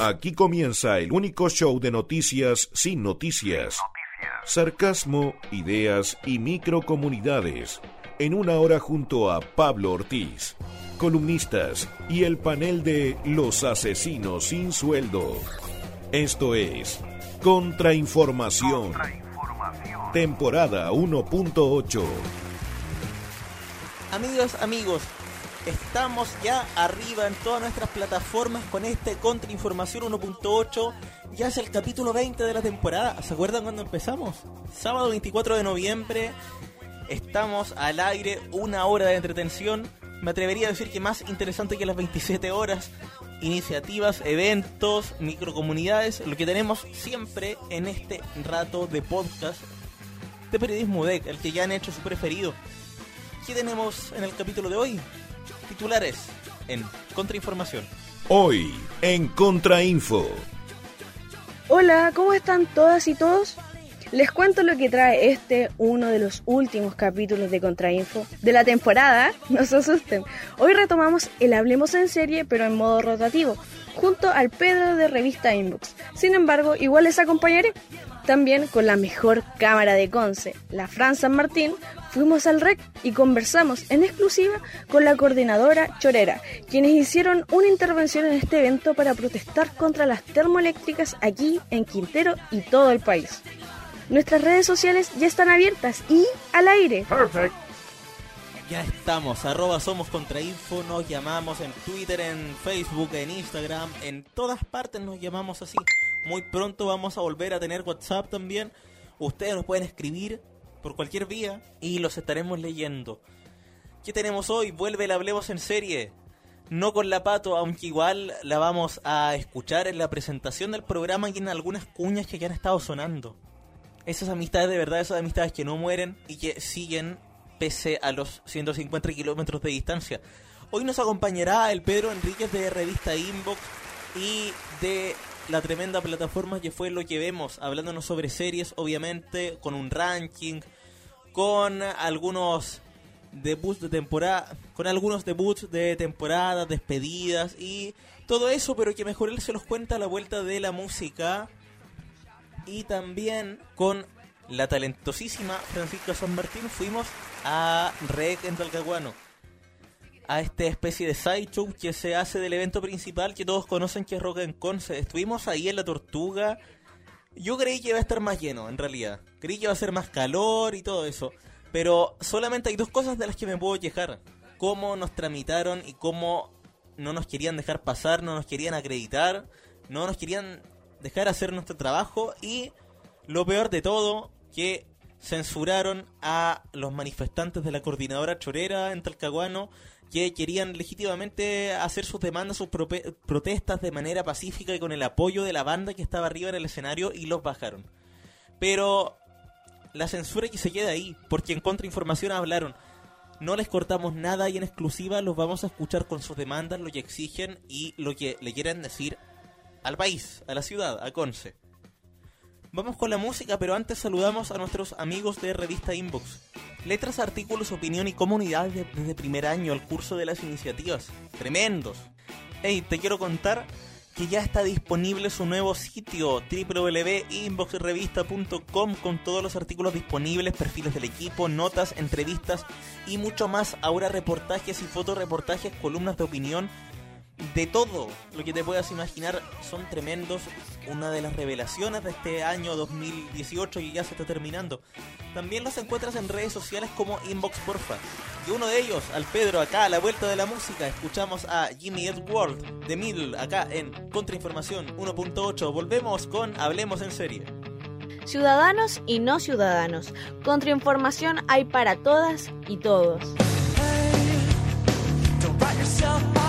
Aquí comienza el único show de noticias sin noticias. Sarcasmo, ideas y microcomunidades. En una hora junto a Pablo Ortiz, columnistas y el panel de Los Asesinos sin Sueldo. Esto es Contrainformación. Temporada 1.8. Amigos, amigos, estamos ya arriba en todas nuestras plataformas con este Contrainformación 1.8. Ya es el capítulo 20 de la temporada. ¿Se acuerdan cuando empezamos? Sábado 24 de noviembre. Estamos al aire, una hora de entretención. Me atrevería a decir que más interesante que las 27 horas. Iniciativas, eventos, microcomunidades, lo que tenemos siempre en este rato de podcast de periodismo DEC, el que ya han hecho su preferido. ¿Qué tenemos en el capítulo de hoy? Titulares en Contrainformación. Hoy en Contrainfo. Hola, ¿cómo están todas y todos? Les cuento lo que trae este, uno de los últimos capítulos de Contrainfo de la temporada. No se asusten. Hoy retomamos el Hablemos en serie, pero en modo rotativo, junto al Pedro de revista Inbox. Sin embargo, igual les acompañaré. También con la mejor cámara de Conce, la Fran San Martín, fuimos al REC y conversamos en exclusiva con la coordinadora Chorera, quienes hicieron una intervención en este evento para protestar contra las termoeléctricas aquí en Quintero y todo el país. Nuestras redes sociales ya están abiertas y al aire. Ya estamos, arroba somos contrainfo, nos llamamos en Twitter, en Facebook, en Instagram, en todas partes nos llamamos así. Muy pronto vamos a volver a tener WhatsApp también. Ustedes nos pueden escribir por cualquier vía y los estaremos leyendo. ¿Qué tenemos hoy? Vuelve el Hablemos en serie. No con la pato, aunque igual la vamos a escuchar en la presentación del programa y en algunas cuñas que ya han estado sonando. Esas amistades de verdad, esas amistades que no mueren y que siguen pese a los 150 kilómetros de distancia. Hoy nos acompañará el Pedro Enríquez de Revista Inbox y de la tremenda plataforma que fue lo que vemos, hablándonos sobre series, obviamente, con un ranking, con algunos debuts de temporada, con algunos debuts de temporada, despedidas y todo eso, pero que mejor él se los cuenta a la vuelta de la música. Y también con la talentosísima Francisca San Martín fuimos a Rec en Talcahuano a esta especie de sideshow que se hace del evento principal que todos conocen que es Rock Conce. Estuvimos ahí en la Tortuga. Yo creí que iba a estar más lleno, en realidad. Creí que iba a ser más calor y todo eso. Pero solamente hay dos cosas de las que me puedo quejar. Cómo nos tramitaron y cómo no nos querían dejar pasar, no nos querían acreditar, no nos querían dejar hacer nuestro trabajo y lo peor de todo, que censuraron a los manifestantes de la coordinadora chorera en Talcahuano que querían legítimamente hacer sus demandas, sus protestas de manera pacífica y con el apoyo de la banda que estaba arriba en el escenario y los bajaron. Pero la censura que se queda ahí, porque en contrainformación hablaron. No les cortamos nada y en exclusiva los vamos a escuchar con sus demandas, lo que exigen y lo que le quieren decir al país, a la ciudad, a Conce. Vamos con la música, pero antes saludamos a nuestros amigos de Revista Inbox. Letras, artículos, opinión y comunidades desde primer año al curso de las iniciativas. Tremendos. Hey, te quiero contar que ya está disponible su nuevo sitio www.inboxrevista.com con todos los artículos disponibles, perfiles del equipo, notas, entrevistas y mucho más. Ahora reportajes y fotoreportajes, columnas de opinión de todo lo que te puedas imaginar son tremendos. Una de las revelaciones de este año 2018 que ya se está terminando. También los encuentras en redes sociales como Inbox Porfa. Y uno de ellos, al Pedro, acá a la vuelta de la música, escuchamos a Jimmy Edward de Middle, acá en Contrainformación 1.8. Volvemos con Hablemos en serie. Ciudadanos y no ciudadanos. Contrainformación hay para todas y todos. Everything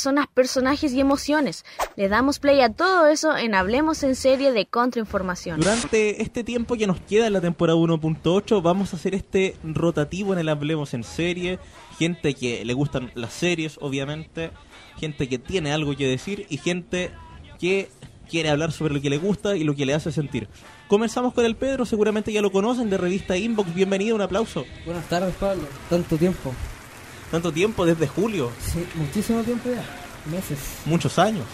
personas, personajes y emociones. Le damos play a todo eso en Hablemos en Serie de Contrainformación. Durante este tiempo que nos queda en la temporada 1.8 vamos a hacer este rotativo en el Hablemos en Serie. Gente que le gustan las series, obviamente. Gente que tiene algo que decir y gente que quiere hablar sobre lo que le gusta y lo que le hace sentir. Comenzamos con el Pedro, seguramente ya lo conocen, de revista Inbox. Bienvenido, un aplauso. Buenas tardes, Pablo. Tanto tiempo. Tanto tiempo, desde julio. Sí, muchísimo tiempo ya. Meses. Muchos años.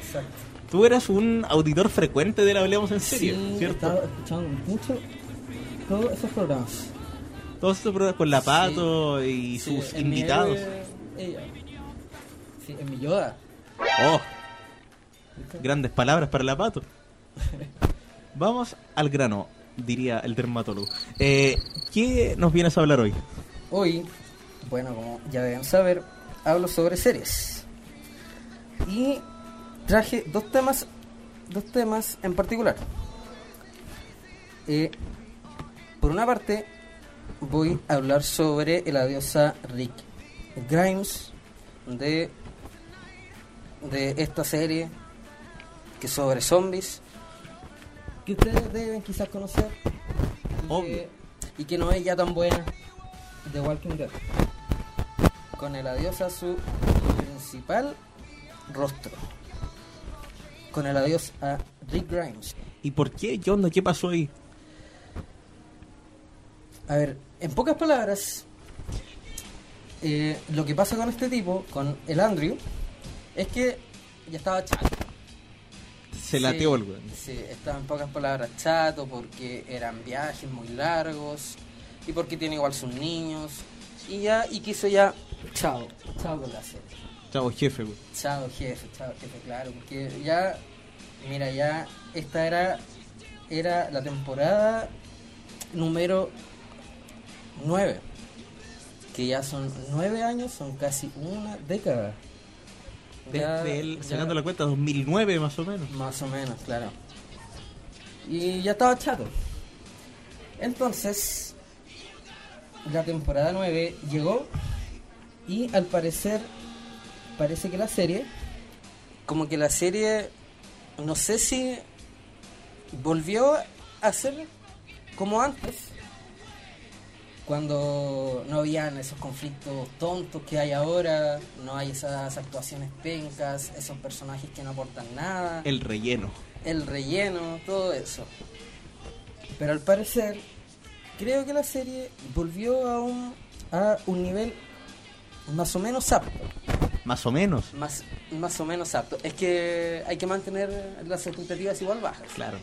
Exacto. Tú eras un auditor frecuente de la Hablemos en Serie, sí, ¿cierto? estaba escuchando mucho todos esos programas. Todos esos programas con Lapato y Sí, sus mi invitados. héroe. Sí, en mi Yoda. Oh, grandes palabras para Lapato. Vamos al grano, diría el dermatólogo. Eh, ¿Qué nos vienes a hablar hoy? Hoy, bueno, como ya deben saber, hablo sobre series. Y traje dos temas, dos temas en particular. Eh, por una parte, voy a hablar sobre el adiós a Rick Grimes de, de esta serie que es sobre zombies que ustedes deben quizás conocer y que, y que no es ya tan buena de Walking Dead con el adiós a su principal rostro con el adiós a Rick Grimes ¿Y por qué? ¿Qué onda? ¿Qué pasó ahí? A ver, en pocas palabras, eh, lo que pasa con este tipo, con el Andrew, es que ya estaba chato. Se lateó el weón. Sí, estaba en pocas palabras chato porque eran viajes muy largos y porque tiene igual sus niños. Y ya, y quiso ya, chao, chao con la serie. Chavo jefe, weón. Chao jefe, chao jefe, claro, porque ya, mira, ya esta era, era la temporada número 9, que ya son 9 años, son casi una década. Ya- Desde él, ya- sacando la cuenta, 2009 más o menos. Más o menos, claro. Y ya estaba chato. Entonces, la temporada 9 llegó y al parecer, parece que la serie, como que la serie, no sé si volvió a ser como antes, cuando no habían esos conflictos tontos que hay ahora, no hay esas actuaciones pencas, esos personajes que no aportan nada El relleno. el relleno, todo eso. Pero al parecer, creo que la serie volvió a un, a un nivel más o menos apto. Más o menos. Más, más o menos apto. Es que hay que mantener las expectativas igual bajas. Claro.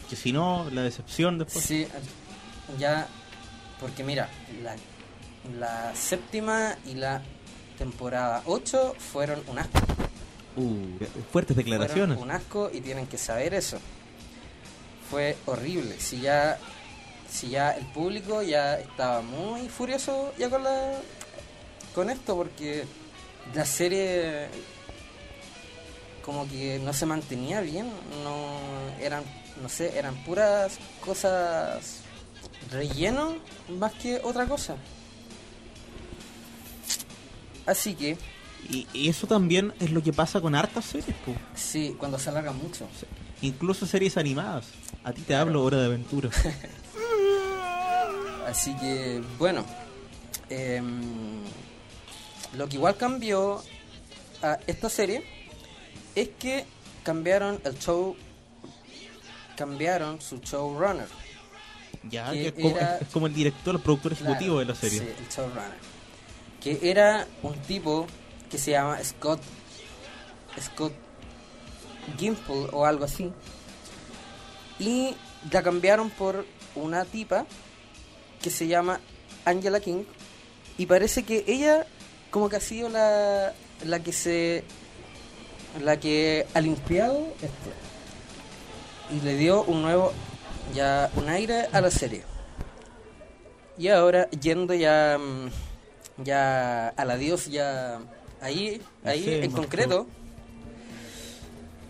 Porque si no, la decepción después. Sí, ya, porque mira, la, la séptima y la temporada 8 fueron un asco. Uh, fuertes declaraciones. Fueron un asco y tienen que saber eso. Fue horrible. Si ya, si ya el público ya estaba muy furioso ya con la, con esto porque la serie como que no se mantenía bien, no eran, no sé, eran puras cosas relleno más que otra cosa. Así que Y, y eso también es lo que pasa con hartas series, po. sí, cuando se alarga mucho. incluso series animadas. A ti te hablo Hora de Aventura. Así que, bueno, em, lo que igual cambió a esta serie es que cambiaron el show, cambiaron su showrunner. ya, Que que es, como, era- es como el director, el productor ejecutivo Claro, de la serie. Sí, el showrunner. Que era un tipo que se llama Scott, Scott Gimple o algo así. Y la cambiaron por una tipa que se llama Angela King. Y parece que ella como que ha sido la, la que se... La que ha limpiado esto. Y le dio un nuevo... Ya un aire a la serie. Y ahora yendo ya mm, ya al adiós ya ahí ahí Sí, en concreto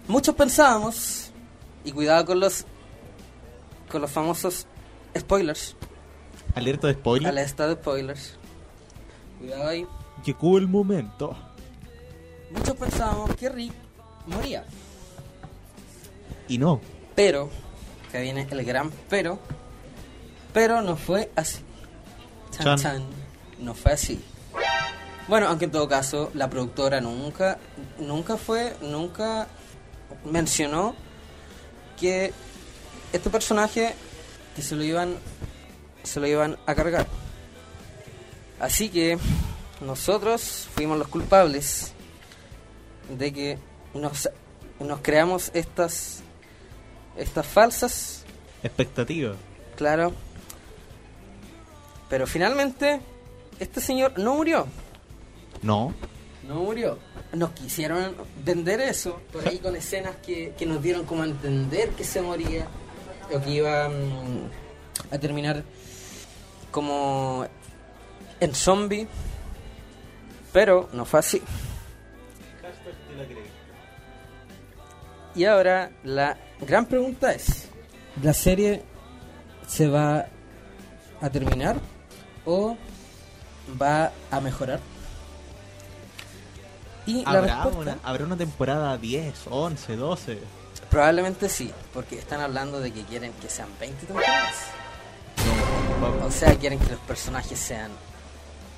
muchos pensábamos y cuidado con los con los famosos spoilers Alerta de spoiler. alerta de spoilers cuidado ahí Llegó el momento. muchos pensábamos que Rick moría. Y no. Pero, que viene el gran pero, pero no fue así. Chan, Chan. chan, no fue así. Bueno, aunque en todo caso, la productora nunca, nunca fue, nunca mencionó que este personaje que se lo iban, se lo iban a cargar. Así que nosotros fuimos los culpables de que nos, nos creamos estas, estas falsas Expectativa. Claro. Pero finalmente, este señor no murió. No. No murió. Nos quisieron vender eso, por ahí con escenas que, que nos dieron como a entender que se moría, o que iba mm, a terminar como en zombie. Pero no fue así. Y ahora la gran pregunta es, ¿la serie se va a terminar o va a mejorar? Y la ¿Habrá respuesta, una, ¿Habrá una temporada 10, 11, 12? probablemente sí, porque están hablando de que quieren que sean 20 temporadas. O sea, quieren que los personajes sean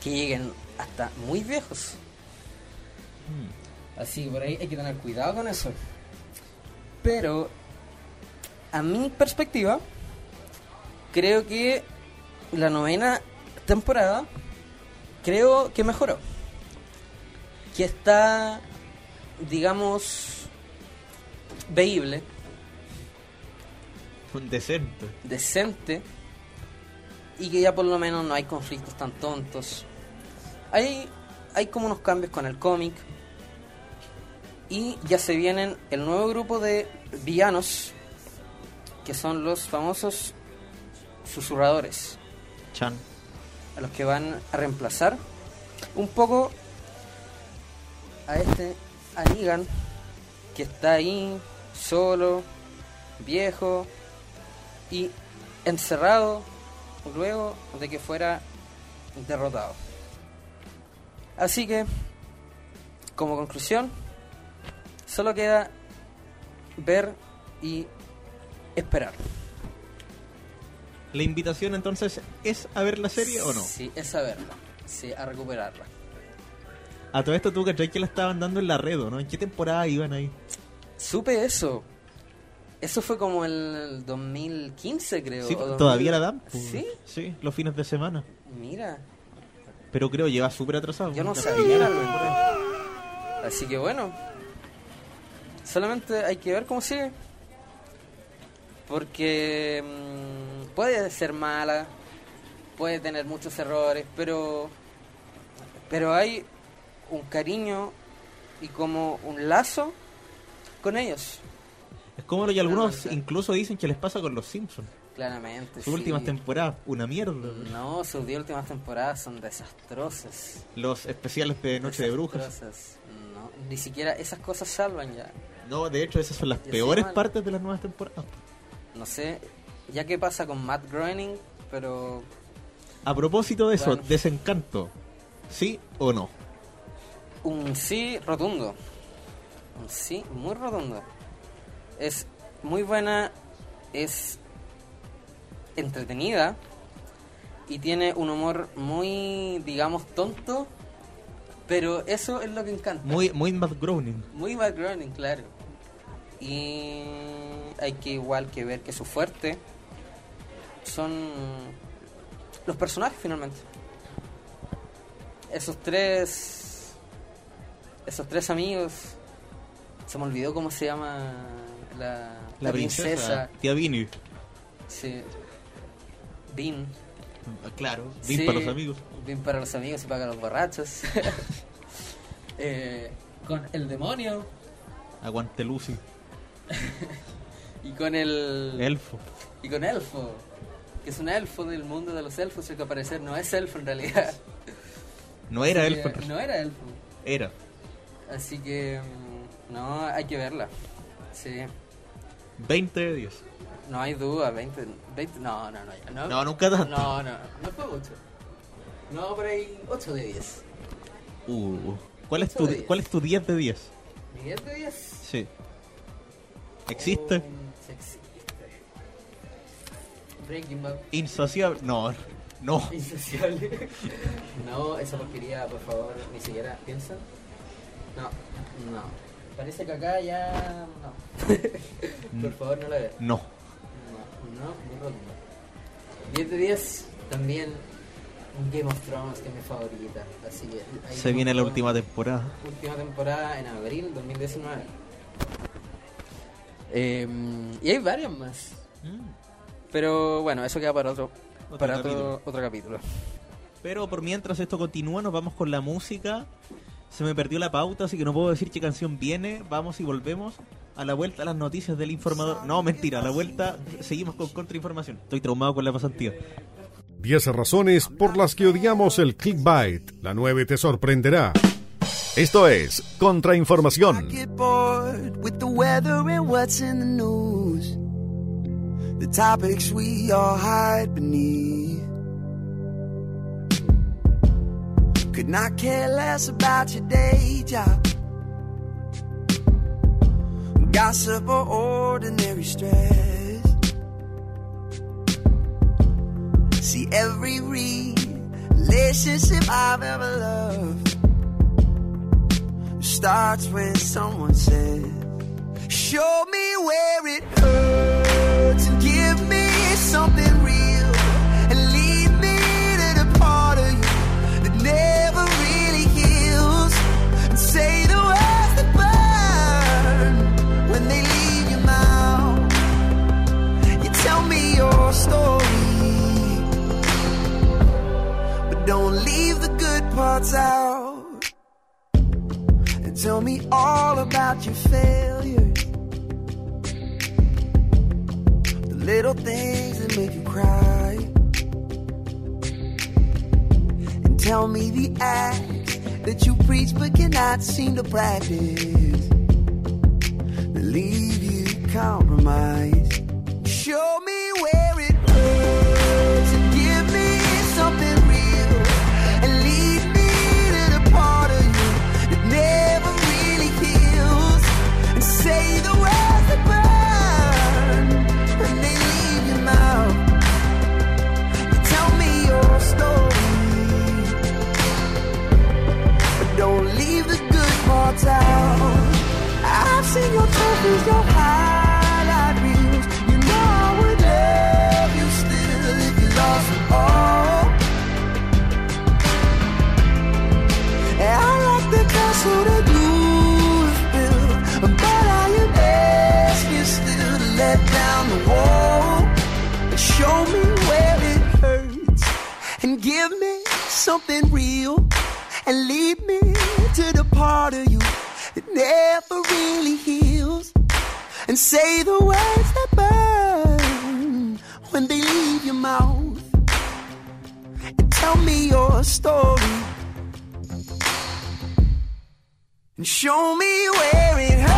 que lleguen hasta muy viejos. Hmm. Así que por ahí hay que tener cuidado con eso. Pero, a mi perspectiva, creo que la novena temporada, creo que mejoró. Que está, digamos, veíble, Decente. decente, y que ya por lo menos no hay conflictos tan tontos. Hay, hay como unos cambios con el cómic. Y ya se vienen el nuevo grupo de villanos, que son los famosos susurradores, Chan. a los que van a reemplazar un poco a este a Negan, que está ahí solo, viejo y encerrado luego de que fuera derrotado. Así que, como conclusión, solo queda ver y esperar. ¿La invitación entonces es a ver la serie o no? Sí, es a verla, sí, a recuperarla. A todo esto tú que que la estaban dando en la red, ¿o ¿no? ¿En qué temporada iban ahí? Supe eso. Eso fue como el 2015, creo. Sí, o 2000. todavía la dan. pues. ¿Sí? Sí, los fines de semana. Mira, Pero creo lleva súper atrasado. yo no sabía. temporada. Así que bueno, solamente hay que ver cómo sigue. Porque mm, puede ser mala, puede tener muchos errores, pero pero hay un cariño y como un lazo con ellos, Es como lo que algunos incluso dicen que les pasa con los Simpsons. Claramente. Sus sí. últimas temporadas, una mierda. No, sus diez últimas temporadas son desastrosas. Los especiales de Noche de Brujas. No, ni siquiera esas cosas salvan ya. No, de hecho, esas son las peores partes de las nuevas temporadas. No sé, ya qué pasa con Matt Groening, pero A propósito de eso, desencanto. ¿Sí o no? un sí rotundo. Un sí muy rotundo. Es muy buena, es entretenida y tiene un humor muy, digamos, tonto, pero eso es lo que encanta. Muy, muy Matt Groening. Muy Matt Groening, claro. Y hay que igual que ver que su fuerte son los personajes finalmente. Esos tres esos tres amigos se me olvidó cómo se llama la, La, princesa. Tía Vini. Sí. Bean. Claro, Vin Sí, para los amigos. Bean para los amigos y para los borrachos. Eh, con el demonio Aguante Lucy. y con el Elfo. Y con Elfo, que es un elfo del mundo de los elfos, el que aparecer no es elfo en realidad. No era Así Elfo. que. No era elfo. Era. Así que, mm, no, hay que verla. Sí, 20 de 10. no hay duda, 20, 20 no, no, no, no. No, nunca tanto. No, no, no fue 8. No, por ahí 8 de 10. Uh, ¿Cuál es tu, de diez. ¿cuál es tu 10 de 10? ¿Mi 10 de 10? Sí. ¿Existe? Oh, sí existe. Breaking Bad. Insaciable. No, no. Insaciable. no, esa porquería, por favor, ni siquiera piensa. No, no. Parece que acá ya. No. por favor, no la veas. No. No, no, muy rotundo. 10 de 10, también un Game of Thrones que es mi favorita. Así que ahí Se viene la última temporada. última temporada en abril 2019. Eh, y hay varias más. Pero bueno, eso queda para otro, Otro para capítulo. otro, otro capítulo. Pero por mientras esto continúa, nos vamos con la música. Se me perdió la pauta, así que no puedo decir qué canción viene. Vamos y volvemos a la vuelta a las noticias del informador. No, mentira, a la vuelta seguimos con contrainformación. Estoy traumado con la pasantía. 10 razones por las que odiamos el clickbait. La 9 te sorprenderá. Esto es Contrainformación. get bored with the weather and what's in the news. The topics we all hide beneath. Could not care less about your day job. Gossip or ordinary stress. See every relationship I've ever loved starts when someone says, Show me where it hurts seem to practice. Show me where it hurts,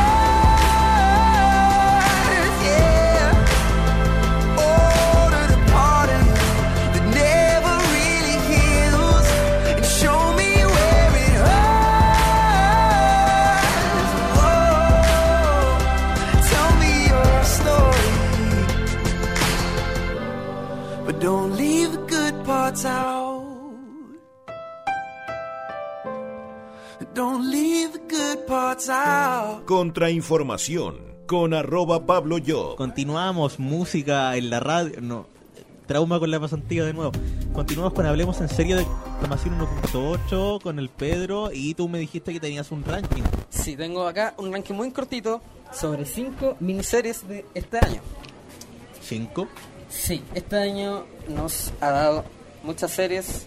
Contrainformación con arroba Pablo Yo. Continuamos, música en la radio. No, trauma con la pasantía de nuevo. Continuamos con Hablemos en serio de Información 1.8 con el Pedro. Y tú me dijiste que tenías un ranking. Sí, tengo acá un ranking muy cortito sobre 5 miniseries de este año. 5. Sí, este año nos ha dado muchas series,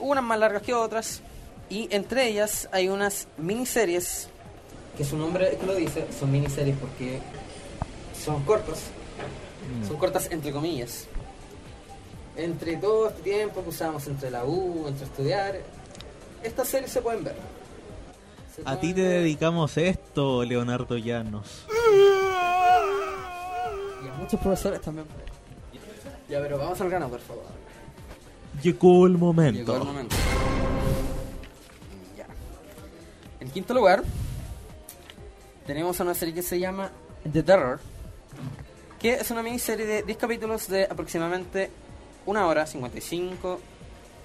unas más largas que otras, y entre ellas hay unas miniseries, que su nombre lo dice, son miniseries porque son cortas, son cortas entre comillas. Entre todo este tiempo que usamos entre la U, entre estudiar, estas series se pueden ver. Se A ti te ver. dedicamos esto, Leonardo Llanos. Y a muchos profesores también. Ya, pero vamos al grano, por favor. Llegó el Llegó el momento. momento. Ya. En quinto lugar, tenemos una serie que se llama The Terror, que es una miniserie de 10 capítulos de aproximadamente una hora, 55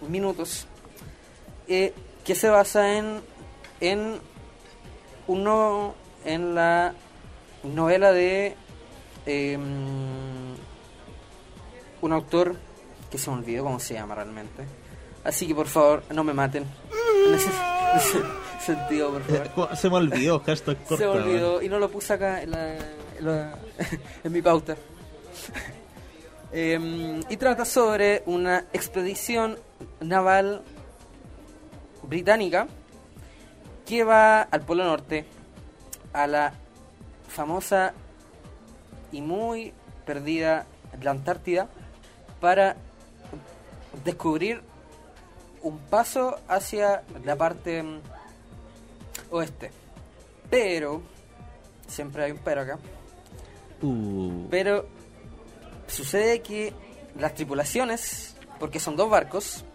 minutos, eh, que se basa en, en, uno, en la novela de em, un autor que se me olvidó cómo se llama realmente. Así que por favor, no me maten. Sentido, por favor. Se me olvidó, hashtag corta. Se me olvidó y no lo puse acá en, la- en la- en mi pauta. Em, y trata sobre una expedición naval británica que va al Polo Norte, a la famosa y muy perdida la Antártida, para descubrir un paso hacia la parte mm, oeste. Pero, siempre hay un pero acá, Uh, pero sucede que las tripulaciones, porque son dos barcos,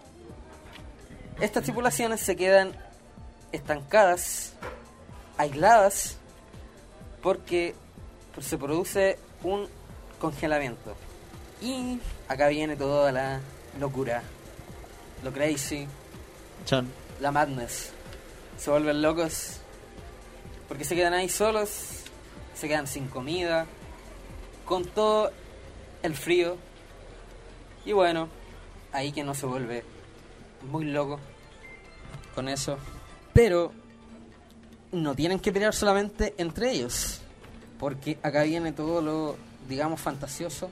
estas tripulaciones se quedan estancadas, aisladas, porque se produce un congelamiento. Y acá viene toda la locura, lo crazy, la madness. Se vuelven locos porque se quedan ahí solos, se quedan sin comida, con todo el frío. Y bueno, ahí que no se vuelve muy loco con eso. Pero no tienen que pelear solamente entre ellos, porque acá viene todo lo, digamos, fantasioso,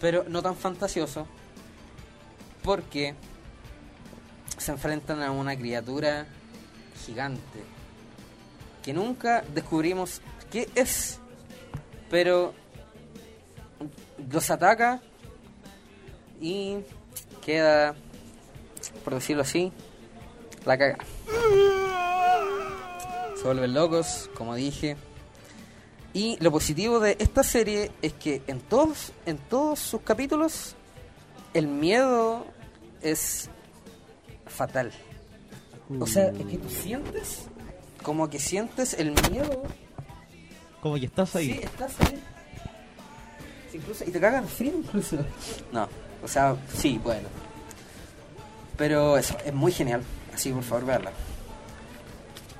pero no tan fantasioso, porque se enfrentan a una criatura gigante que nunca descubrimos qué es, pero los ataca y queda, por decirlo así, la caga. Se vuelven locos, como dije. Y lo positivo de esta serie es que en todos, en todos sus capítulos el miedo es fatal. O sea, es que tú sientes, como que sientes el miedo. Como que estás ahí. Sí, estás ahí. Sí, incluso, y te cagan frío incluso. No, o sea, sí, bueno. Pero eso, es muy genial. Así, por favor, verla.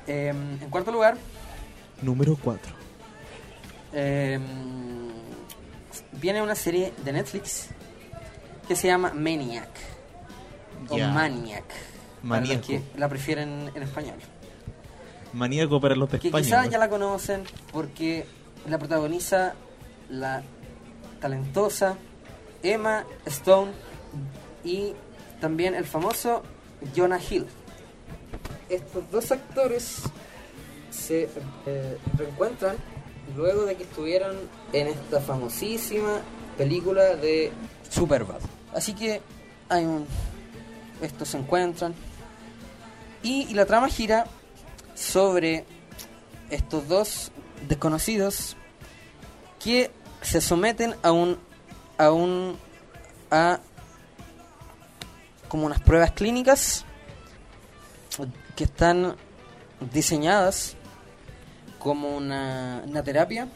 en cuarto lugar, Número 4. eh, viene una serie de Netflix que se llama Maniac. O Ya. Maniac. Para los Maníaco. que la prefieren en español. Maníaco para los de Que España. quizás ¿no? ya la conocen porque la protagoniza la talentosa Emma Stone y también el famoso Jonah Hill. Estos dos actores se eh, reencuentran luego de que estuvieron en esta famosísima película de Superbad. Así que hay un estos se encuentran y, la trama gira sobre estos dos desconocidos que se someten a un a un a como unas pruebas clínicas que están diseñadas como una, una terapia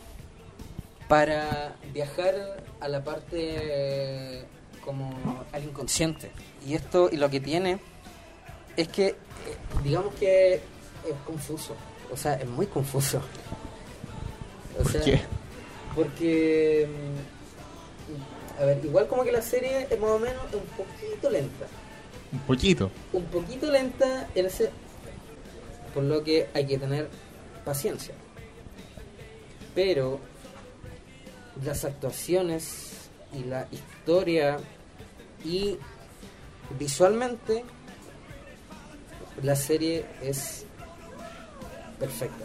para viajar a la parte como al inconsciente. Y esto y lo que tiene es que eh, digamos que es confuso o sea es muy confuso o ¿Por sea, qué? porque mm, a ver igual como que la serie es más o menos un poquito lenta Un poquito. un poquito lenta en ese por lo que hay que tener paciencia pero las actuaciones y la historia y visualmente la serie es perfecta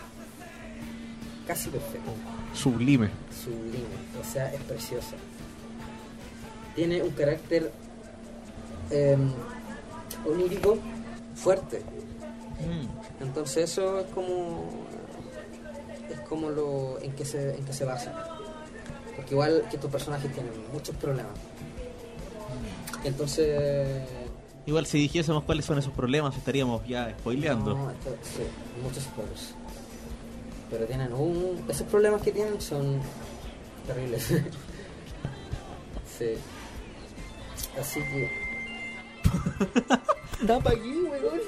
casi perfecta Sublime. sublime, o sea, es preciosa. Tiene un carácter eh, onírico fuerte. Entonces eso es como es como lo en que se en que se basa. Porque igual que estos personajes tienen muchos problemas. Entonces Igual si dijésemos cuáles son esos problemas estaríamos ya spoileando. No, esto- sí, muchos spoilers. Pero tienen un... Esos problemas que tienen son terribles. sí. Así que... da pa' aquí, weón.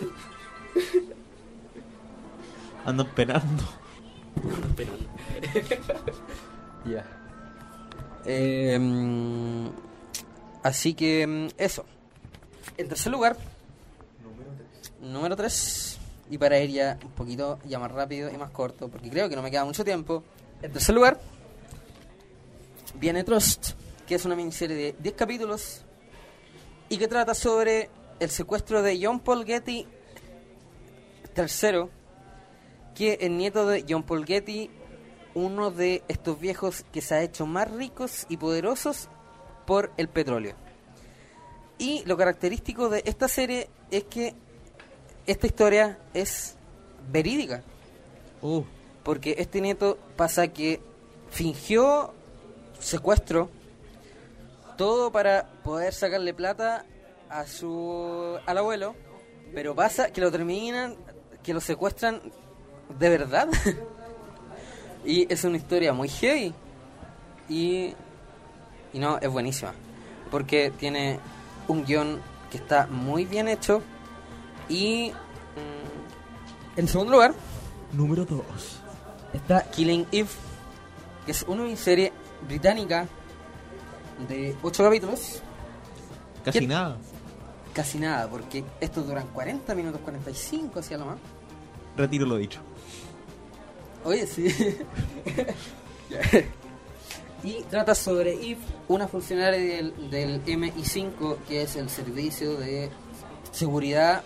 Andan penando. Ya. Eh, mm, así que mm, eso. En tercer lugar, número 3. Y para ir ya un poquito ya más rápido y más corto, porque creo que no me queda mucho tiempo. En tercer lugar, viene Trust, que es una miniserie de 10 capítulos y que trata sobre el secuestro de John Paul Getty III, que es nieto de John Paul Getty, uno de estos viejos que se ha hecho más ricos y poderosos por el petróleo. Y lo característico de esta serie es que esta historia es verídica, Uh, porque este nieto pasa que fingió secuestro, todo para poder sacarle plata a su al abuelo, pero pasa que lo terminan, que lo secuestran de verdad. y es una historia muy heavy. Y, y no, es buenísima. Porque tiene un guion que está muy bien hecho. Y mm, en segundo lugar número 2. está Killing Eve, que es una miniserie británica de 8 capítulos. Casi nada. Casi nada, porque estos duran 40 minutos, 45 hacia lo más. Retiro lo dicho. Oye, sí. y trata sobre Eve, una funcionaria del, del MI5, que es el servicio de seguridad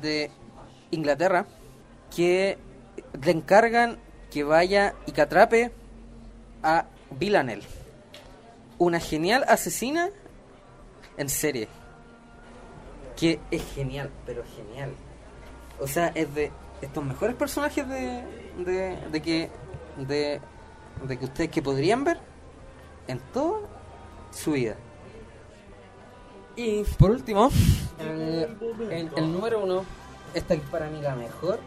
de Inglaterra, que le encargan que vaya y que atrape a Villanelle, una genial asesina en serie. Que es genial, pero genial. O sea, es de estos mejores personajes de, de, de que de, de que ustedes que podrían ver en toda su vida. Y por último, eh, el, el número uno, esta que es para mí la mejor,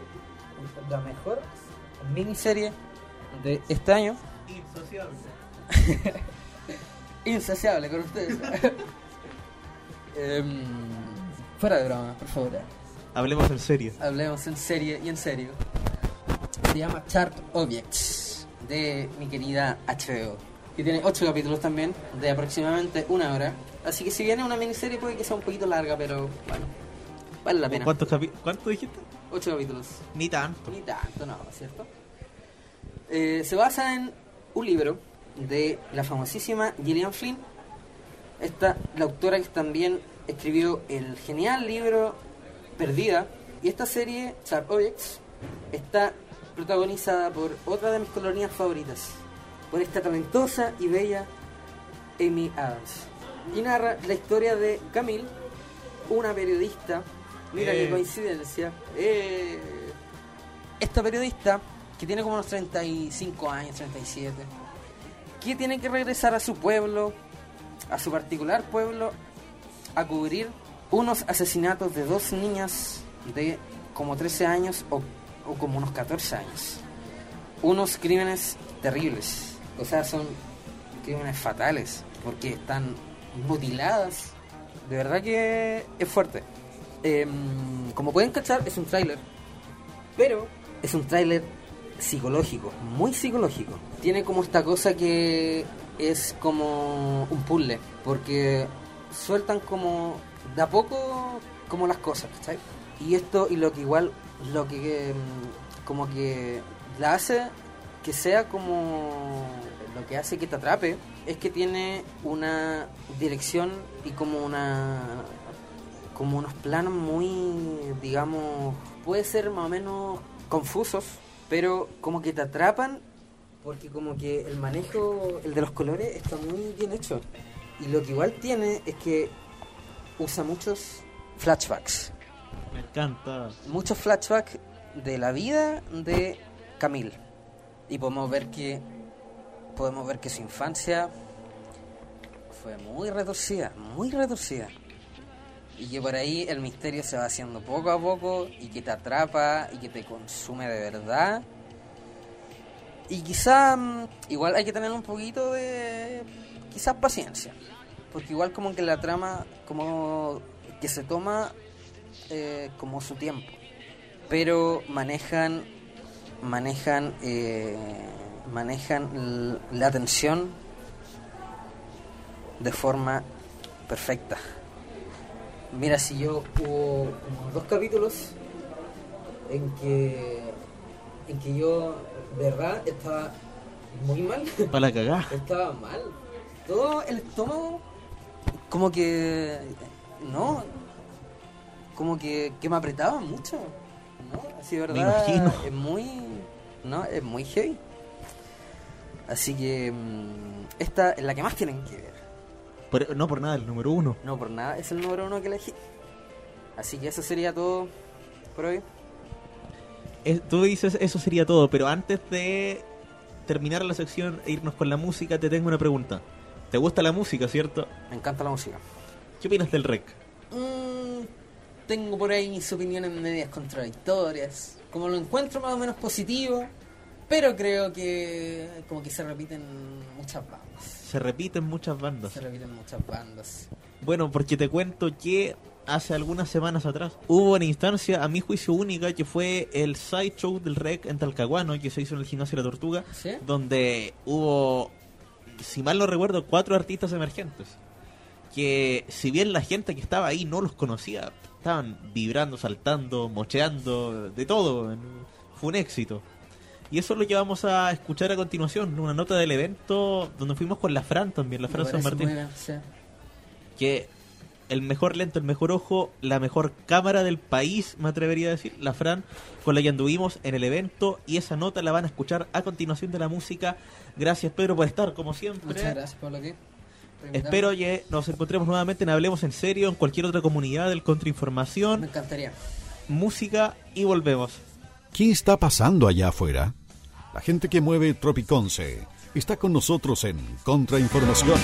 la mejor miniserie de este año. Insaciable con ustedes. Em, fuera de broma, por favor. Hablemos en serio. Hablemos en serie y en serio. Se llama Chart Objects de mi querida HBO. Que tiene 8 capítulos también, de aproximadamente una hora. Así que si viene una miniserie puede que sea un poquito larga, pero bueno, vale la pena. ¿Cuántos ¿Cuánto dijiste? 8 capítulos. Ni tanto. Ni tanto, no, ¿cierto? Eh, se basa en un libro de la famosísima Gillian Flynn. Esta, la autora que también escribió el genial libro Perdida. Y esta serie, Sharp Objects, está protagonizada por otra de mis colonias favoritas. Por esta talentosa y bella Amy Adams. Y narra la historia de Camille, una periodista. Mira Eh. qué coincidencia. Eh, esta periodista, que tiene como unos 35 años, 37, que tiene que regresar a su pueblo, a su particular pueblo, a cubrir unos asesinatos de dos niñas de como 13 años o, o como unos 14 años. Unos crímenes terribles. O sea, son crímenes fatales, porque están mutiladas. De verdad que es fuerte. Em, como pueden cachar, es un tráiler. Pero es un tráiler psicológico, muy psicológico. Tiene como esta cosa que es como un puzzle, porque sueltan como de a poco como las cosas, ¿cachai? Y esto, y lo que igual, lo que em, como que la hace que sea como lo que hace que te atrape es que tiene una dirección y como una como unos planos muy digamos puede ser más o menos confusos pero como que te atrapan porque como que el manejo el de los colores está muy bien hecho. Y lo que igual tiene es que usa muchos flashbacks. Me encanta. muchos flashbacks de la vida de Camille y podemos ver que podemos ver que su infancia fue muy retorcida, muy retorcida. y que por ahí el misterio se va haciendo poco a poco y que te atrapa y que te consume de verdad. Y quizá mm, igual hay que tener un poquito de quizás paciencia, porque igual como que la trama como que se toma eh, como su tiempo, pero manejan manejan eh, manejan la atención de forma perfecta. Mira, si yo hubo dos capítulos en que en que yo de verdad estaba muy mal, Para la estaba mal. Todo el estómago como que no como que, que me apretaba mucho. ¿No? Me imagino. es muy no, es muy heavy. Así que mm, esta es la que más tienen que ver. Por- no por nada, el número uno. No por nada, es el número uno que elegí. Así que eso sería todo por hoy. Es- tú dices eso sería todo, pero antes de terminar la sección e irnos con la música, te tengo una pregunta. ¿Te gusta la música, cierto? Me encanta la música. ¿Qué opinas del rec? Mm, tengo por ahí mis opiniones medias contradictorias. Como lo encuentro más o menos positivo, pero creo que como que se repiten muchas bandas. Se repiten muchas bandas. Se repiten muchas bandas. Bueno, porque te cuento que hace algunas semanas atrás hubo una instancia, a mi juicio única, que fue el sideshow del rec en Talcahuano, que se hizo en el gimnasio La Tortuga, ¿Sí? donde hubo, si mal no recuerdo, cuatro artistas emergentes. Que si bien la gente que estaba ahí no los conocía, estaban vibrando, saltando, mocheando, de todo. Fue un éxito. Y eso es lo que vamos a escuchar a continuación, una nota del evento donde fuimos con la Fran también, la Fran San Martín sí. que el mejor lento, el mejor ojo, la mejor cámara del país, me atrevería a decir, la Fran, con la que anduvimos en el evento y esa nota la van a escuchar a continuación de la música. Gracias Pedro por estar, como siempre. Muchas gracias. Por invitarme. Espero que nos encontremos nuevamente en Hablemos en Serio, en cualquier otra comunidad del Me Contrainformación, encantaría. música y volvemos. ¿Qué está pasando allá afuera? La gente que mueve Tropiconce está con nosotros en Contrainformación.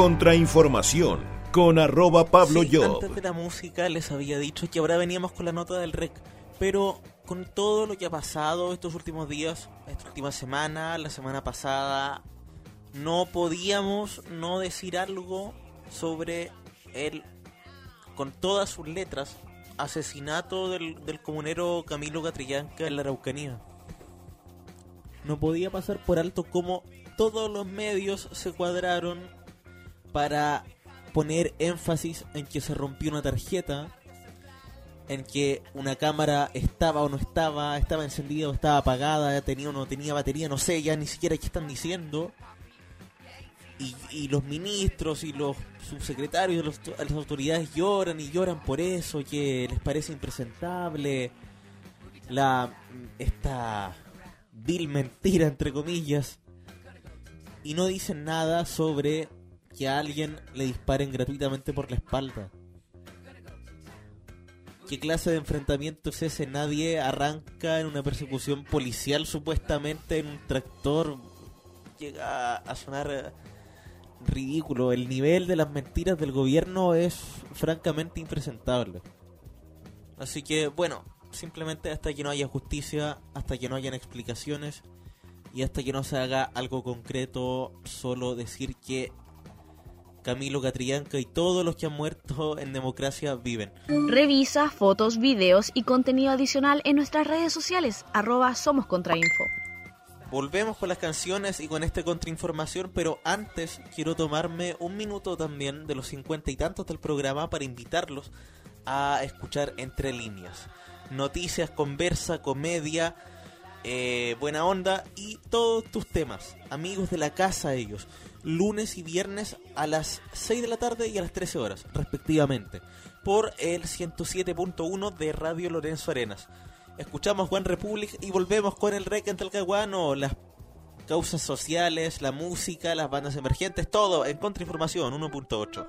Contrainformación con arroba Pablo Sí, Job. Antes de la música les había dicho que ahora veníamos con la nota del rec, pero con todo lo que ha pasado estos últimos días, esta última semana, la semana pasada, no podíamos no decir algo sobre el, con todas sus letras, asesinato del, del comunero Camilo Catrillanca en la Araucanía. No podía pasar por alto cómo todos los medios se cuadraron para poner énfasis en que se rompió una tarjeta, en que una cámara estaba o no estaba, estaba encendida o estaba apagada, tenía o no tenía batería, no sé, ya ni siquiera qué están diciendo. Y, los ministros y los subsecretarios los- las autoridades lloran y lloran por eso, que les parece impresentable la esta vil mentira entre comillas y no dicen nada sobre que a alguien le disparen gratuitamente por la espalda. ¿Qué clase de enfrentamiento es ese? Nadie arranca en una persecución policial supuestamente en un tractor. Llega a sonar eh, ridículo. El nivel de las mentiras del gobierno es francamente impresentable. Así que, bueno, simplemente hasta que no haya justicia, hasta que no hayan explicaciones y hasta que no se haga algo concreto, solo decir que Camilo Catrillanca y todos los que han muerto en democracia viven. Revisa fotos, videos y contenido adicional en nuestras redes sociales, arroba Somos Contrainfo. Volvemos con las canciones y con esta contrainformación, pero antes quiero tomarme un minuto también de los cincuenta y tantos del programa para invitarlos a escuchar Entre Líneas. Noticias, conversa, comedia, eh, buena onda y todos tus temas. Amigos de la casa ellos. Lunes y viernes a las 6 de la tarde y a las 13 horas, respectivamente. Por el 107.1 de Radio Lorenzo Arenas. Escuchamos One Republic y volvemos con el rec en Talcahuano, las causas sociales, la música, las bandas emergentes, todo en Contrainformación 1.8.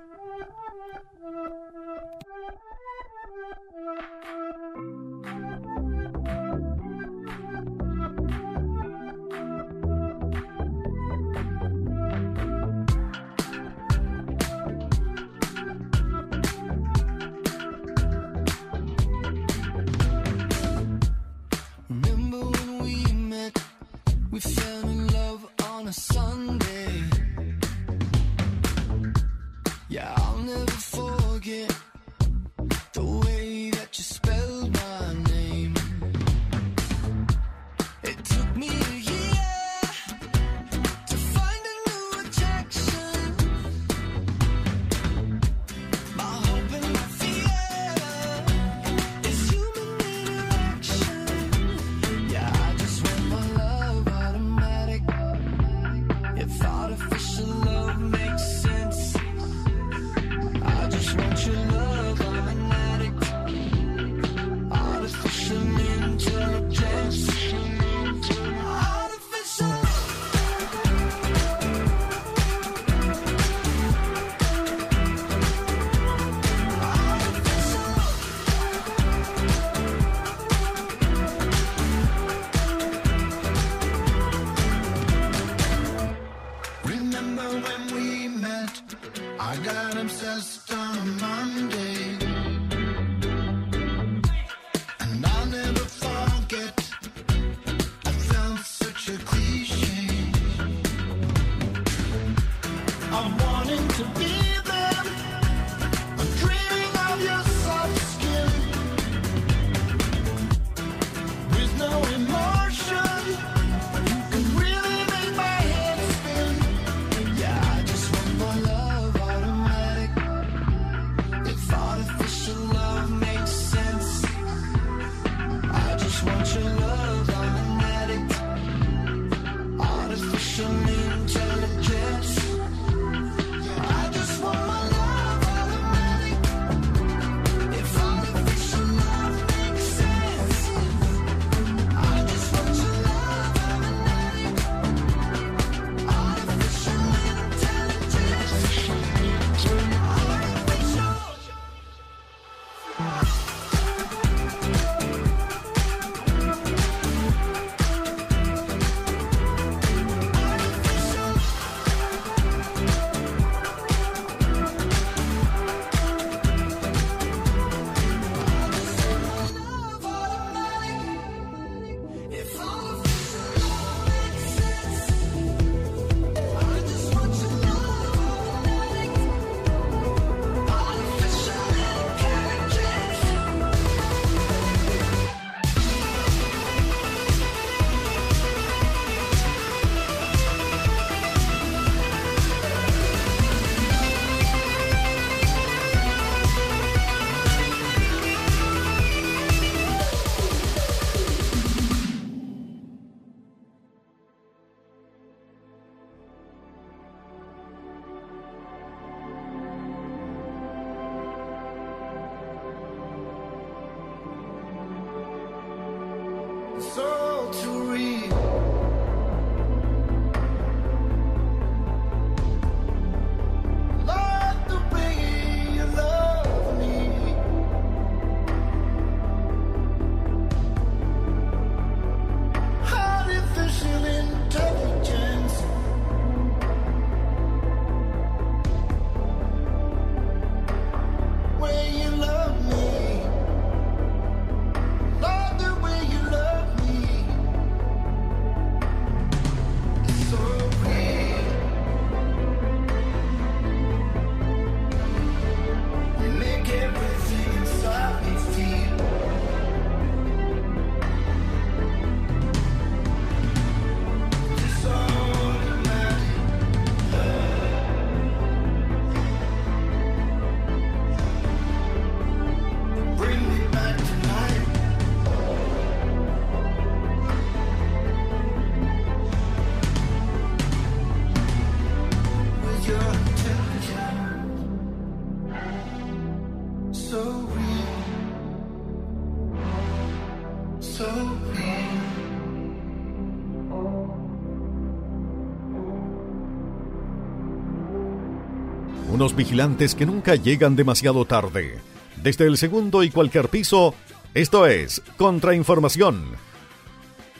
Unos vigilantes que nunca llegan demasiado tarde. Desde el segundo y cualquier piso, esto es Contrainformación.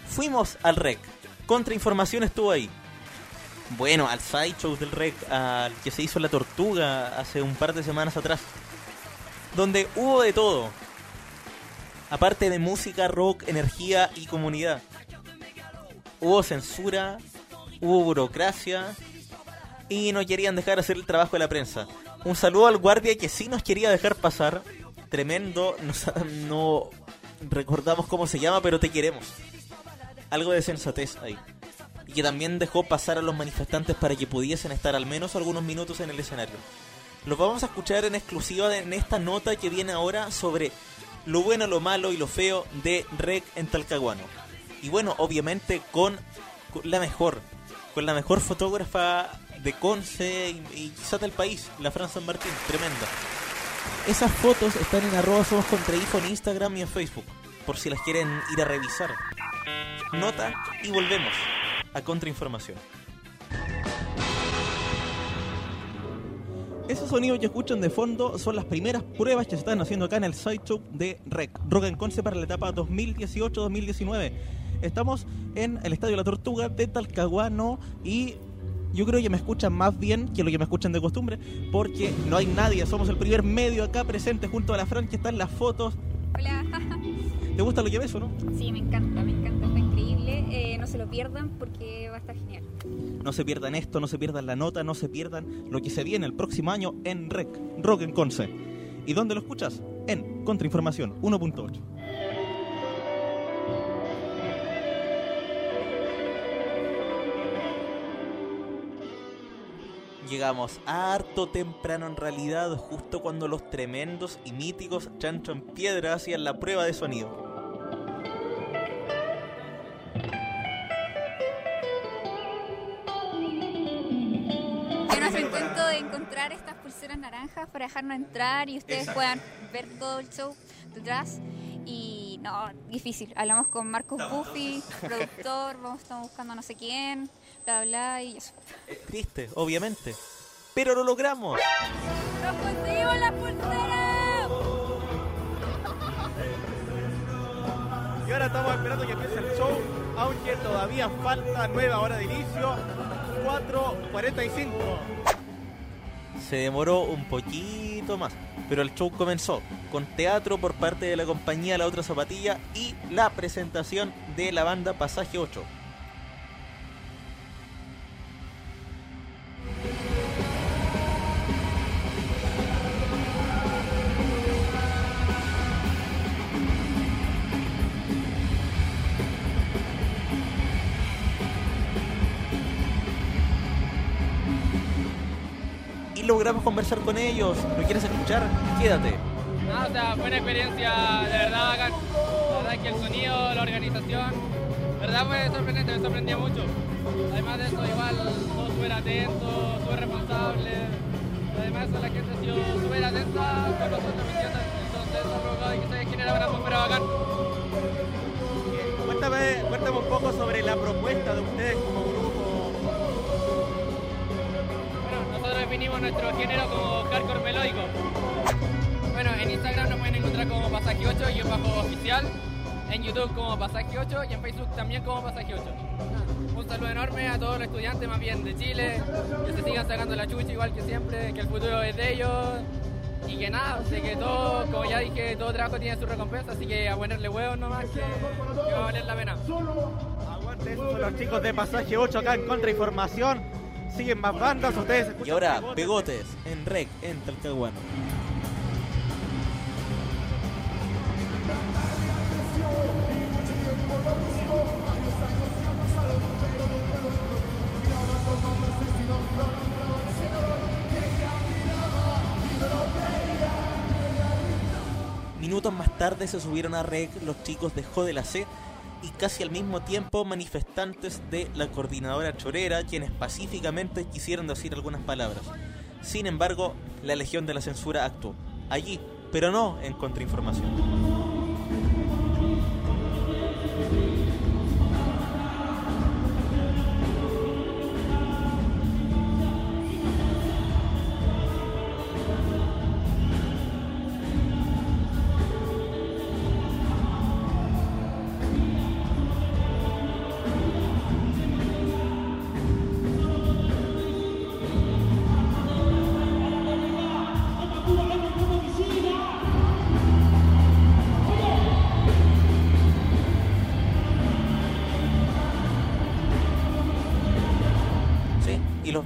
Fuimos al REC. Contrainformación estuvo ahí. Bueno, al sideshow del REC, al que se hizo La Tortuga hace un par de semanas atrás. Donde hubo de todo. Aparte de música, rock, energía y comunidad. Hubo censura, hubo burocracia y no querían dejar hacer el trabajo de la prensa. Un saludo al guardia que sí nos quería dejar pasar. Tremendo, no, recordamos cómo se llama, pero te queremos. Algo de sensatez ahí. Y que también dejó pasar a los manifestantes para que pudiesen estar al menos algunos minutos en el escenario. Los vamos a escuchar en exclusiva en esta nota que viene ahora sobre lo bueno, lo malo y lo feo de Rec en Talcahuano. Y bueno, obviamente con, con la mejor, con la mejor fotógrafa de Conce y, quizás del país, la Fran San Martín, tremenda. Esas fotos están en arroba somos contra en Instagram y en Facebook, por si las quieren ir a revisar. Nota y volvemos a Contrainformación. Esos sonidos que escuchan de fondo son las primeras pruebas que se están haciendo acá en el sideshow de REC, Rock en Conce para la etapa 2018-2019. Estamos en el Estadio La Tortuga de Talcahuano y yo creo que me escuchan más bien que lo que me escuchan de costumbre, porque no hay nadie, somos el primer medio acá presente junto a la Fran que está en las fotos. Hola. ¿Te gusta lo que ves o no? Sí, me encanta, me encanta, está increíble. Eh, no se lo pierdan porque va a estar genial. No se pierdan esto, no se pierdan la nota, no se pierdan lo que se viene el próximo año en REC, Rock en Conce. ¿Y dónde lo escuchas? En Contrainformación 1.8. Llegamos harto temprano en realidad, justo cuando los tremendos y míticos Chancho en Piedra hacían la prueba de sonido. Yo nuestro intento de encontrar estas pulseras naranjas para dejarnos entrar y ustedes puedan ver todo el show detrás. Y no, difícil. Hablamos con Marcos Buffy, productor, vamos, estamos buscando a no sé quién, bla, bla, y eso. Triste, obviamente. Pero lo logramos. ¡Nos conseguimos las pulseras! Y ahora estamos esperando que empiece el show, aunque todavía falta nueva hora de inicio, 4.45. Se demoró un poquito más, pero el show comenzó con teatro por parte de la compañía La Otra Zapatilla y la presentación de la banda Pasaje 8. Logramos conversar con ellos. ¿Lo quieres escuchar? Quédate. Ah, o sea, fue una experiencia de verdad bacán. La verdad que el sonido, la organización, de verdad fue sorprendente, me sorprendía mucho. Además de eso, igual, todo súper atento, súper responsable. Además, de eso, la gente ha sido súper atenta con nosotros, ¿me entiendes? Entonces, eso ha provocado que se genera una atmósfera bacán. Cuéntame, cuéntame un poco sobre la propuesta de ustedes como definimos nuestro género como hardcore melódico. Bueno, en Instagram nos pueden encontrar como Pasaje 8 y bajo oficial, en YouTube como Pasaje 8 y en Facebook también como Pasaje 8. Un saludo enorme a todos los estudiantes más bien de Chile, que se sigan sacando la chucha igual que siempre, que el futuro es de ellos y que nada, sé que todo, como ya dije, todo trabajo tiene su recompensa, así que a ponerle huevos nomás que, que va a valer la pena. Aguante, son los chicos de Pasaje 8 acá en Contrainformación. Siguen más bandas, ustedes escuchan Y ahora, Pegotes. En Rec, en Talcahuano. Minutos más tarde se subieron a REC los chicos de Jo de la C y casi al mismo tiempo manifestantes de la coordinadora chorera quienes pacíficamente quisieron decir algunas palabras. Sin embargo, la Legión de la Censura actuó. Allí, pero no en contrainformación.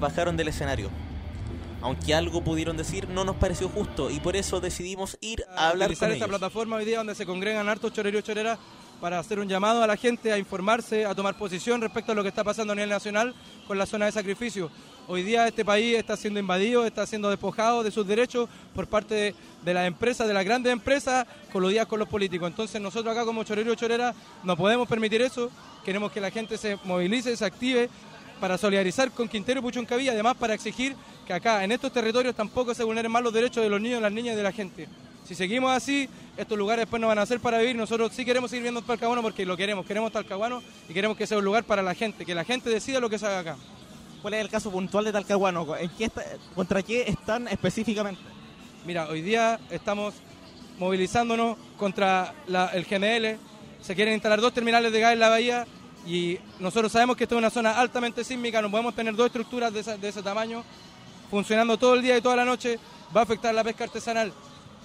Bajaron del escenario. Aunque algo pudieron decir, no nos pareció justo y por eso decidimos ir a hablar utilizar con esta ellos. plataforma hoy día donde se congregan hartos choreros y choreras para hacer un llamado a la gente a informarse, a tomar posición respecto a lo que está pasando a nivel nacional con la zona de sacrificio. Hoy día este país está siendo invadido, está siendo despojado de sus derechos por parte de, de las empresas, de las grandes empresas, coludidas con los políticos. Entonces nosotros acá como choreros y choreras no podemos permitir eso, queremos que la gente se movilice, se active para solidarizar con Quintero y Puchuncaví, además para exigir que acá en estos territorios tampoco se vulneren más los derechos de los niños, las niñas y de la gente. Si seguimos así, estos lugares después no van a ser para vivir. Nosotros sí queremos seguir viendo Talcahuano porque lo queremos, queremos Talcahuano y queremos que sea un lugar para la gente, que la gente decida lo que se haga acá. ¿Cuál es el caso puntual de Talcahuano? ¿En qué está- ¿Contra qué están específicamente? Mira, hoy día estamos movilizándonos contra la- el GML. Se quieren instalar dos terminales de gas en la bahía Y nosotros sabemos que esta es una zona altamente sísmica, no podemos tener dos estructuras de, ese tamaño funcionando todo el día y toda la noche, va a afectar la pesca artesanal.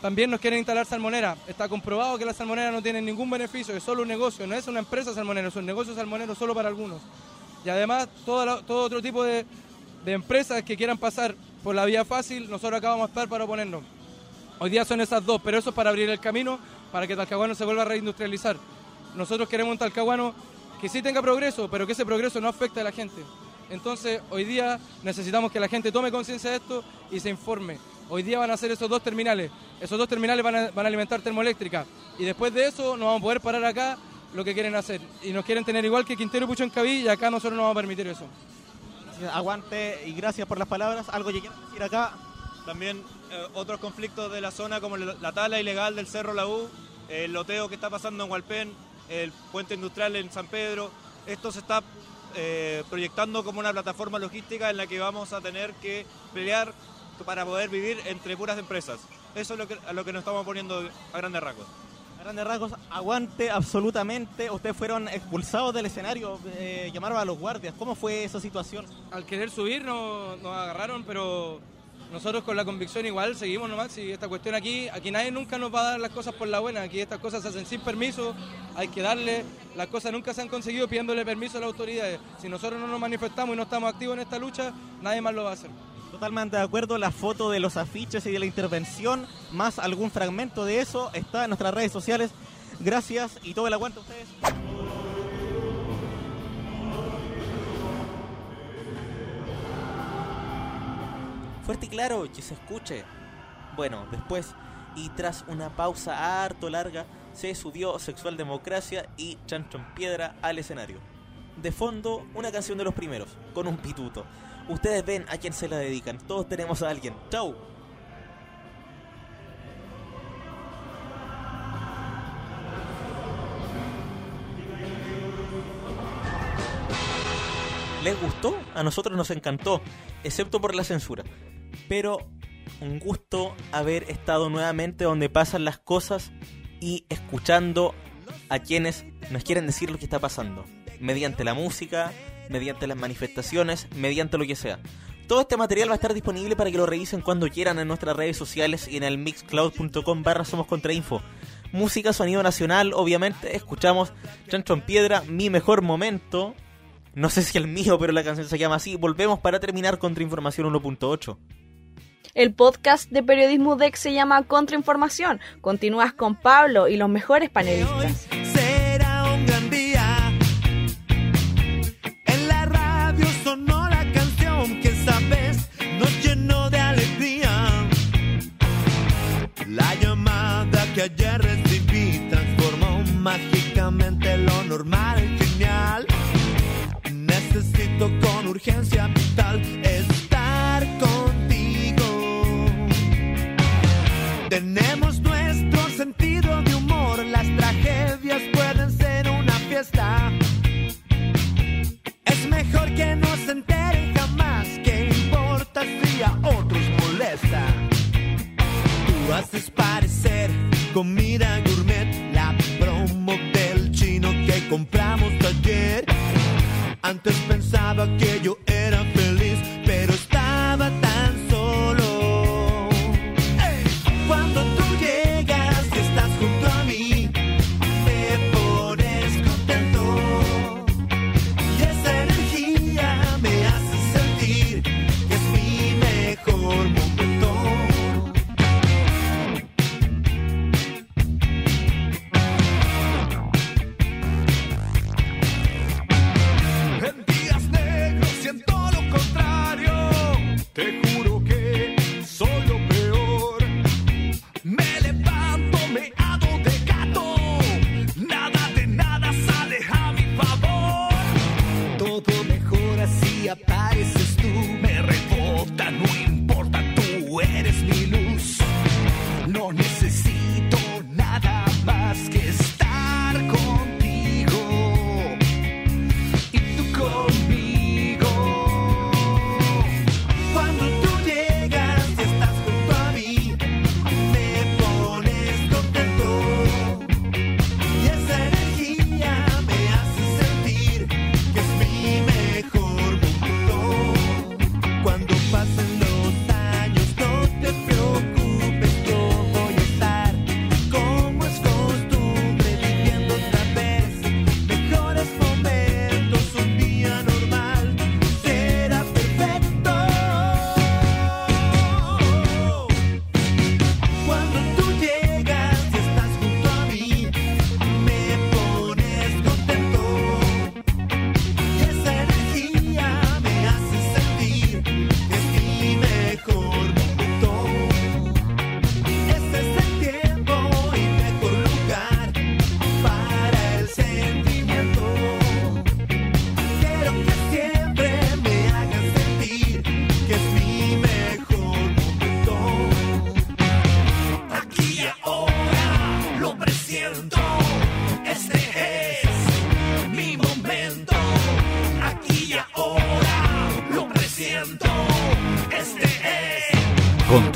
También nos quieren instalar salmonera. Está comprobado que la salmonera no tiene ningún beneficio, es solo un negocio, no es una empresa salmonera, es un negocio salmonero solo para algunos. Y además, todo, todo otro tipo de, de empresas que quieran pasar por la vía fácil, nosotros acá vamos a estar para oponernos. Hoy día son esas dos, pero eso es para abrir el camino para que Talcahuano se vuelva a reindustrializar. Nosotros queremos un Talcahuano que sí tenga progreso, pero que ese progreso no afecte a la gente. Entonces, hoy día necesitamos que la gente tome conciencia de esto y se informe. Hoy día van a hacer esos dos terminales. Esos dos terminales van a, van a alimentar termoeléctrica. Y después de eso nos vamos a poder parar acá lo que quieren hacer. Y nos quieren tener igual que Quintero y Pucho en Caví y acá nosotros no vamos a permitir eso. Aguante y gracias por las palabras. Algo que quieras decir acá. También eh, otros conflictos de la zona como la, la tala ilegal del Cerro La U, el loteo que está pasando en Hualpén, el puente industrial en San Pedro. Esto se está eh, proyectando como una plataforma logística en la que vamos a tener que pelear para poder vivir entre puras empresas. Eso es lo que, a lo que nos estamos poniendo a grandes rasgos. A grandes rasgos, aguante absolutamente. Ustedes fueron expulsados del escenario, eh, llamaron a los guardias. ¿Cómo fue esa situación? Al querer subir nos, nos agarraron, pero nosotros con la convicción igual seguimos nomás. Y esta cuestión aquí, aquí nadie nunca nos va a dar las cosas por la buena. Aquí estas cosas se hacen sin permiso, hay que darle. Las cosas nunca se han conseguido pidiéndole permiso a las autoridades. Si nosotros no nos manifestamos y no estamos activos en esta lucha, nadie más lo va a hacer. Totalmente de acuerdo, la foto de los afiches y de la intervención, más algún fragmento de eso, está en nuestras redes sociales. Gracias y todo el aguante a ustedes. Fuerte y claro, que se escuche. Bueno, después, y tras una pausa harto larga, se subió Sexual Democracia y Chancho en Piedra al escenario. De fondo, una canción de los primeros, con un pituto. Ustedes ven a quién se la dedican, todos tenemos a alguien. ¡Chau! ¿Les gustó? A nosotros nos encantó, excepto por la censura. Pero un gusto haber estado nuevamente donde pasan las cosas y escuchando a quienes nos quieren decir lo que está pasando. Mediante la música, mediante las manifestaciones, mediante lo que sea. Todo este material va a estar disponible para que lo revisen cuando quieran en nuestras redes sociales y en el mixcloud.com barra somos contra info. Música, sonido nacional, obviamente. Escuchamos Chancho en Piedra, mi mejor momento. No sé si el mío, pero la canción se llama así. Volvemos para terminar contra Información 1.8. El podcast de periodismo UDEC se llama Contrainformación. Continúas con Pablo y los mejores panelistas. Será un gran día. En la radio sonó la canción que esa vez nos llenó de alegría. La llamada que ayer recibí transformó mágicamente lo normal en Urgencia vital estar contigo. Tenemos nuestro sentido de humor, las tragedias pueden ser una fiesta. Es mejor que no se enteren jamás, que importa si a otros molesta. Tú haces parecer comida gourmet, la promo del chino que compramos ayer. Antes pensaba que yo era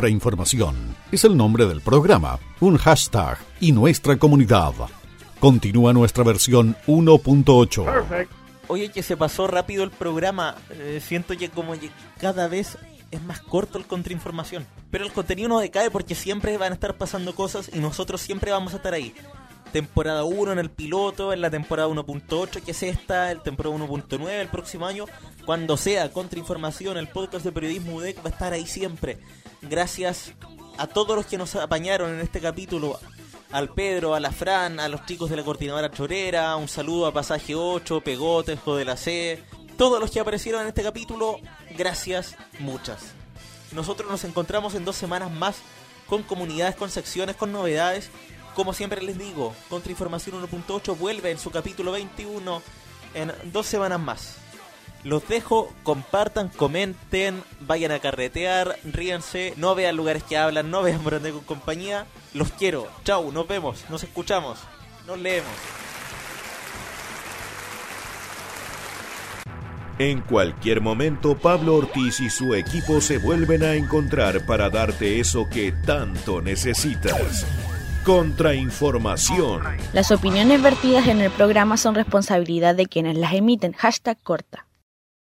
Contrainformación es el nombre del programa, un hashtag y nuestra comunidad. Continúa nuestra versión 1.8. Oye, que se pasó rápido el programa. Eh, siento que como que cada vez es más corto el contrainformación. Pero el contenido no decae porque siempre van a estar pasando cosas y nosotros siempre vamos a estar ahí. Temporada 1 en el piloto, en la temporada 1.8 que es esta, el temporada 1.9 el próximo año. Cuando sea contrainformación, el podcast de periodismo UDEC va a estar ahí siempre. Gracias a todos los que nos apañaron en este capítulo. Al Pedro, a la Fran, a los chicos de la coordinadora chorera, un saludo a Pasaje 8, Pegote, Hijo de la C, todos los que aparecieron en este capítulo, gracias, muchas. Nosotros nos encontramos en dos semanas más con comunidades, con secciones, con novedades. Como siempre les digo, Contrainformación 1.8 vuelve en su capítulo 21 en dos semanas más. Los dejo, compartan, comenten, vayan a carretear, ríanse, no vean lugares que hablan, no vean Morandé con compañía. Los quiero. Chau, nos vemos, nos escuchamos, nos leemos. En cualquier momento, Pablo Ortiz y su equipo se vuelven a encontrar para darte eso que tanto necesitas. Contrainformación. Las opiniones vertidas en el programa son responsabilidad de quienes las emiten. Hashtag corta.